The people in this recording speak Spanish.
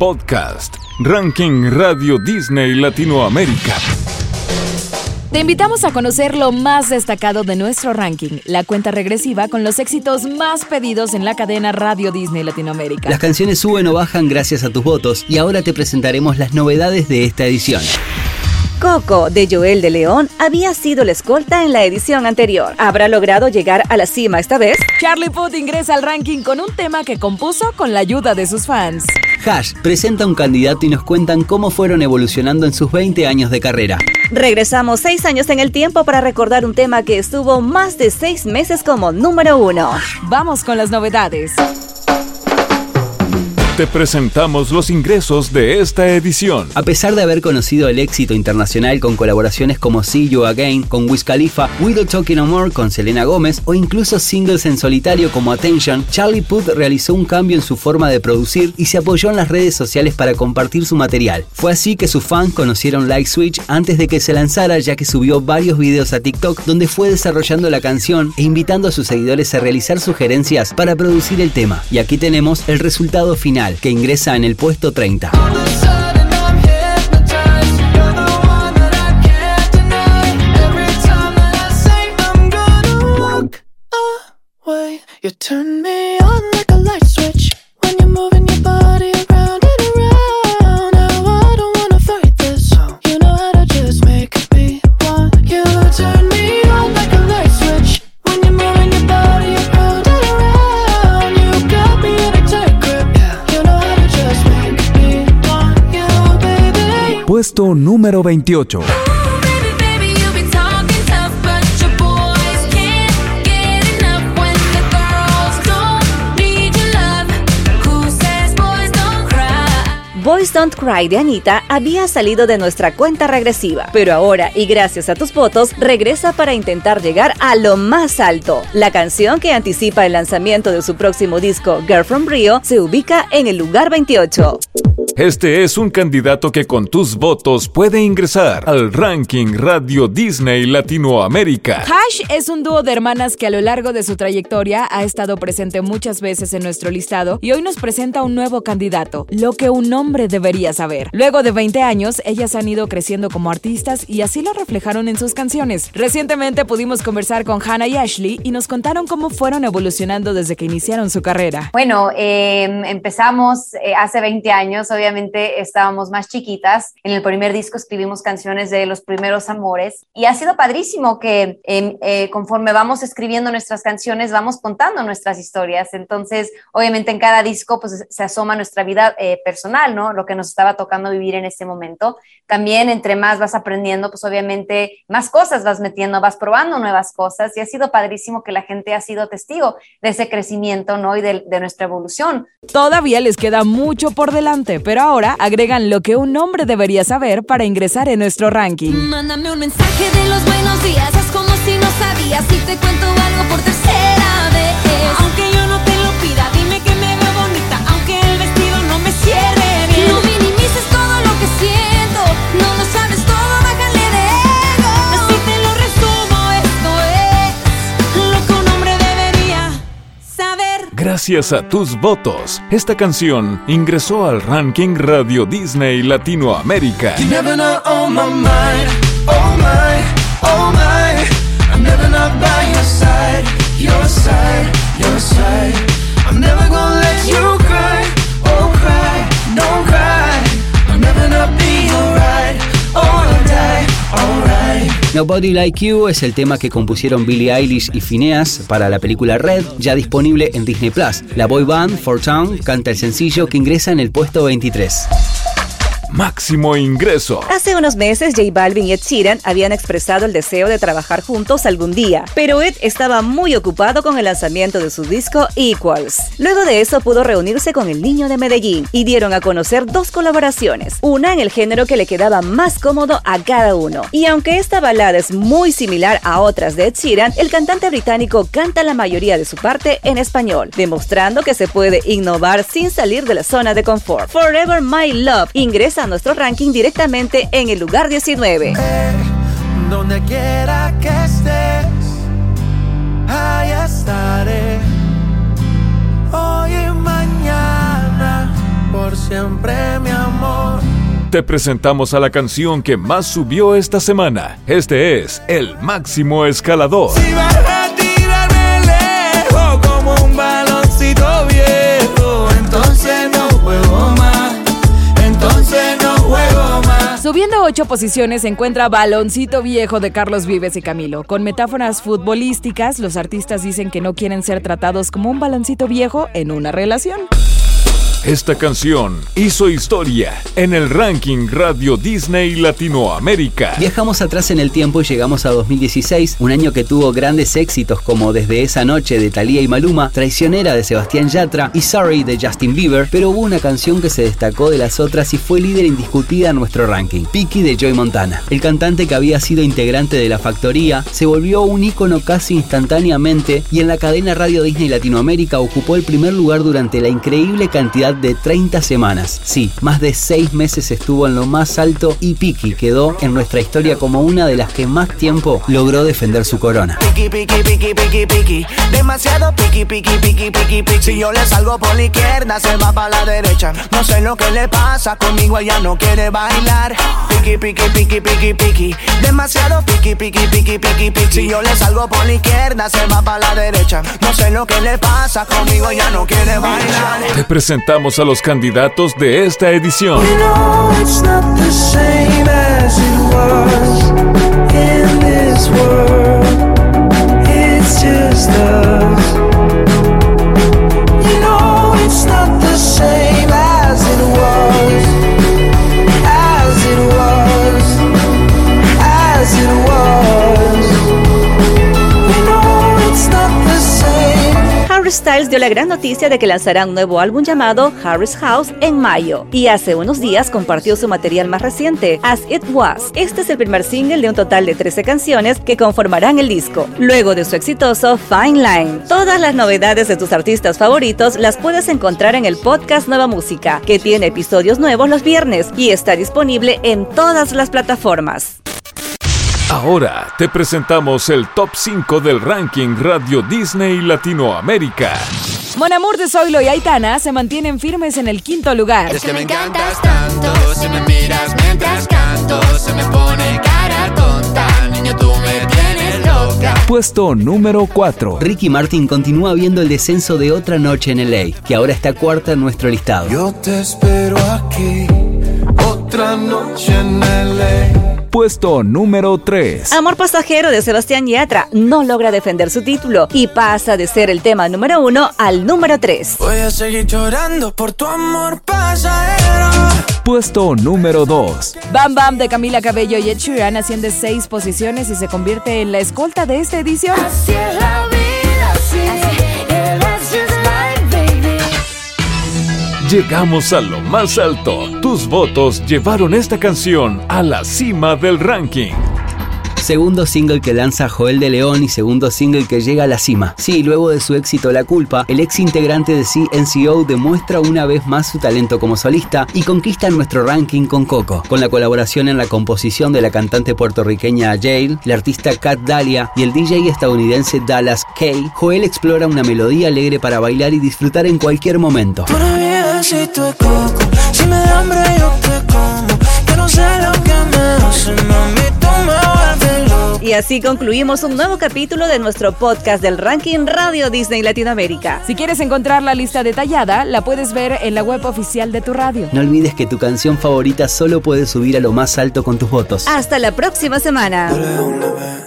podcast, Ranking Radio Disney Latinoamérica. Te invitamos a conocer lo más destacado de nuestro ranking, la cuenta regresiva con los éxitos más pedidos en la cadena Radio Disney Latinoamérica. Las canciones suben o bajan gracias a tus votos y ahora te presentaremos las novedades de esta edición. Coco, de Joel de León, había sido la escolta en la edición anterior. ¿Habrá logrado llegar a la cima esta vez? Charlie Puth ingresa al ranking con un tema que compuso con la ayuda de sus fans. Hash presenta un candidato y nos cuentan cómo fueron evolucionando en sus 20 años de carrera. Regresamos seis años en el tiempo para recordar un tema que estuvo más de seis meses como número uno. Vamos con las novedades. Te presentamos los ingresos de esta edición. A pesar de haber conocido el éxito internacional con colaboraciones como See You Again con Wiz Khalifa, We Don't Talking No More con Selena Gómez o incluso singles en solitario como Attention, Charlie Puth realizó un cambio en su forma de producir y se apoyó en las redes sociales para compartir su material. Fue así que sus fans conocieron Like Switch antes de que se lanzara ya que subió varios videos a TikTok donde fue desarrollando la canción e invitando a sus seguidores a realizar sugerencias para producir el tema. Y aquí tenemos el resultado final que ingresa en el puesto 30. Puesto número 28. Boys Don't Cry de Anita había salido de nuestra cuenta regresiva, pero ahora, y gracias a tus votos, regresa para intentar llegar a lo más alto. La canción que anticipa el lanzamiento de su próximo disco, Girl from Rio, se ubica en el lugar 28. Este es un candidato que con tus votos puede ingresar al ranking Radio Disney Latinoamérica. Hash es un dúo de hermanas que a lo largo de su trayectoria ha estado presente muchas veces en nuestro listado y hoy nos presenta un nuevo candidato, lo que un hombre debería saber. Luego de 20 años, ellas han ido creciendo como artistas y así lo reflejaron en sus canciones. Recientemente pudimos conversar con Hannah y Ashley y nos contaron cómo fueron evolucionando desde que iniciaron su carrera. Bueno, eh, empezamos eh, hace 20 años, obviamente estábamos más chiquitas. En el primer disco escribimos canciones de los primeros amores y ha sido padrísimo que em, eh, conforme vamos escribiendo nuestras canciones, vamos contando nuestras historias. Entonces, obviamente en cada disco pues se asoma nuestra vida eh, personal, ¿no? Lo que nos estaba tocando vivir en este momento. También entre más vas aprendiendo, pues obviamente más cosas vas metiendo, vas probando nuevas cosas y ha sido padrísimo que la gente ha sido testigo de ese crecimiento, ¿no? Y de, de nuestra evolución. Todavía les queda mucho por delante, pero ahora agregan lo que un hombre debería saber para ingresar en nuestro ranking. Mándame un mensaje de los buenos días, haz como si no sabías y te cuento Gracias a tus votos, esta canción ingresó al ranking Radio Disney Latinoamérica. Nobody Like You es el tema que compusieron Billie Eilish y Phineas para la película Red, ya disponible en Disney Plus. La boy band For Town canta el sencillo que ingresa en el puesto 23. Máximo ingreso. Hace unos meses, J Balvin y Ed Sheeran habían expresado el deseo de trabajar juntos algún día, pero Ed estaba muy ocupado con el lanzamiento de su disco Equals. Luego de eso pudo reunirse con el niño de Medellín y dieron a conocer dos colaboraciones, una en el género que le quedaba más cómodo a cada uno. Y aunque esta balada es muy similar a otras de Ed Sheeran, el cantante británico canta la mayoría de su parte en español, demostrando que se puede innovar sin salir de la zona de confort. Forever My Love ingresa a nuestro ranking directamente en el lugar 19. Donde quiera que estés, ahí estaré. Hoy y mañana, por siempre, mi amor. Te presentamos a la canción que más subió esta semana. Este es El Máximo Escalador. Si Subiendo ocho posiciones se encuentra Baloncito Viejo de Carlos Vives y Camilo. Con metáforas futbolísticas, los artistas dicen que no quieren ser tratados como un baloncito viejo en una relación. Esta canción hizo historia en el ranking Radio Disney Latinoamérica. Viajamos atrás en el tiempo y llegamos a 2016, un año que tuvo grandes éxitos como Desde esa noche de Thalía y Maluma, Traicionera de Sebastián Yatra y Sorry de Justin Bieber, pero hubo una canción que se destacó de las otras y fue líder indiscutida en nuestro ranking, Picky de Joy Montana. El cantante que había sido integrante de la factoría se volvió un ícono casi instantáneamente y en la cadena Radio Disney Latinoamérica ocupó el primer lugar durante la increíble cantidad de 30 semanas. Sí, más de 6 meses estuvo en lo más alto y Piki quedó en nuestra historia como una de las que más tiempo logró defender su corona. Piki, piki, piki, piki, piki. Demasiado piki, piki, piki, piki, piki. Si yo le salgo por la izquierda, se va para la derecha. No sé lo que le pasa, conmigo ella no quiere bailar. Piki, piki, piki, piki, piki. Demasiado piki, piki, piki, piki, piki. Si yo le salgo por la izquierda, se va para la derecha. No sé lo que le pasa, conmigo ella no quiere bailar. Te presentamos a los candidatos de esta edición. Harry Styles dio la gran noticia de que lanzará un nuevo álbum llamado Harry's House en mayo y hace unos días compartió su material más reciente, As It Was. Este es el primer single de un total de 13 canciones que conformarán el disco, luego de su exitoso Fine Line. Todas las novedades de tus artistas favoritos las puedes encontrar en el podcast Nueva Música, que tiene episodios nuevos los viernes y está disponible en todas las plataformas. Ahora te presentamos el top 5 del ranking Radio Disney Latinoamérica. Mon Amour de Zoilo y Aitana se mantienen firmes en el quinto lugar. Es que me encantas tanto, si me miras mientras canto, se me pone cara tonta, niño tú me tienes loca. Puesto número 4. Ricky Martin continúa viendo el descenso de Otra Noche en LA, que ahora está cuarta en nuestro listado. Yo te espero aquí, otra noche en LA. Puesto número 3. Amor pasajero de Sebastián Yatra no logra defender su título y pasa de ser el tema número uno al número 3. Voy a seguir llorando por tu amor pasajero. Puesto número 2. Bam Bam de Camila Cabello y Ed Sheeran asciende seis posiciones y se convierte en la escolta de esta edición. Así es la vida, así, yeah, Llegamos a lo más alto. Tus votos llevaron esta canción a la cima del ranking. Segundo single que lanza Joel de León y segundo single que llega a la cima. Sí, luego de su éxito La Culpa, el ex integrante de CNCO demuestra una vez más su talento como solista y conquista nuestro ranking con Coco. Con la colaboración en la composición de la cantante puertorriqueña Jail, la artista Kat Dahlia y el DJ estadounidense Dallas Kay, Joel explora una melodía alegre para bailar y disfrutar en cualquier momento. Coco, si me da hambre yo te como. Yo no sé lo que me hace, mami, tú me vuelves loco. Y así concluimos un nuevo capítulo de nuestro podcast del ranking Radio Disney Latinoamérica. Si quieres encontrar la lista detallada, la puedes ver en la web oficial de tu radio. No olvides que tu canción favorita solo puede subir a lo más alto con tus votos. Hasta la próxima semana. Dale una vez,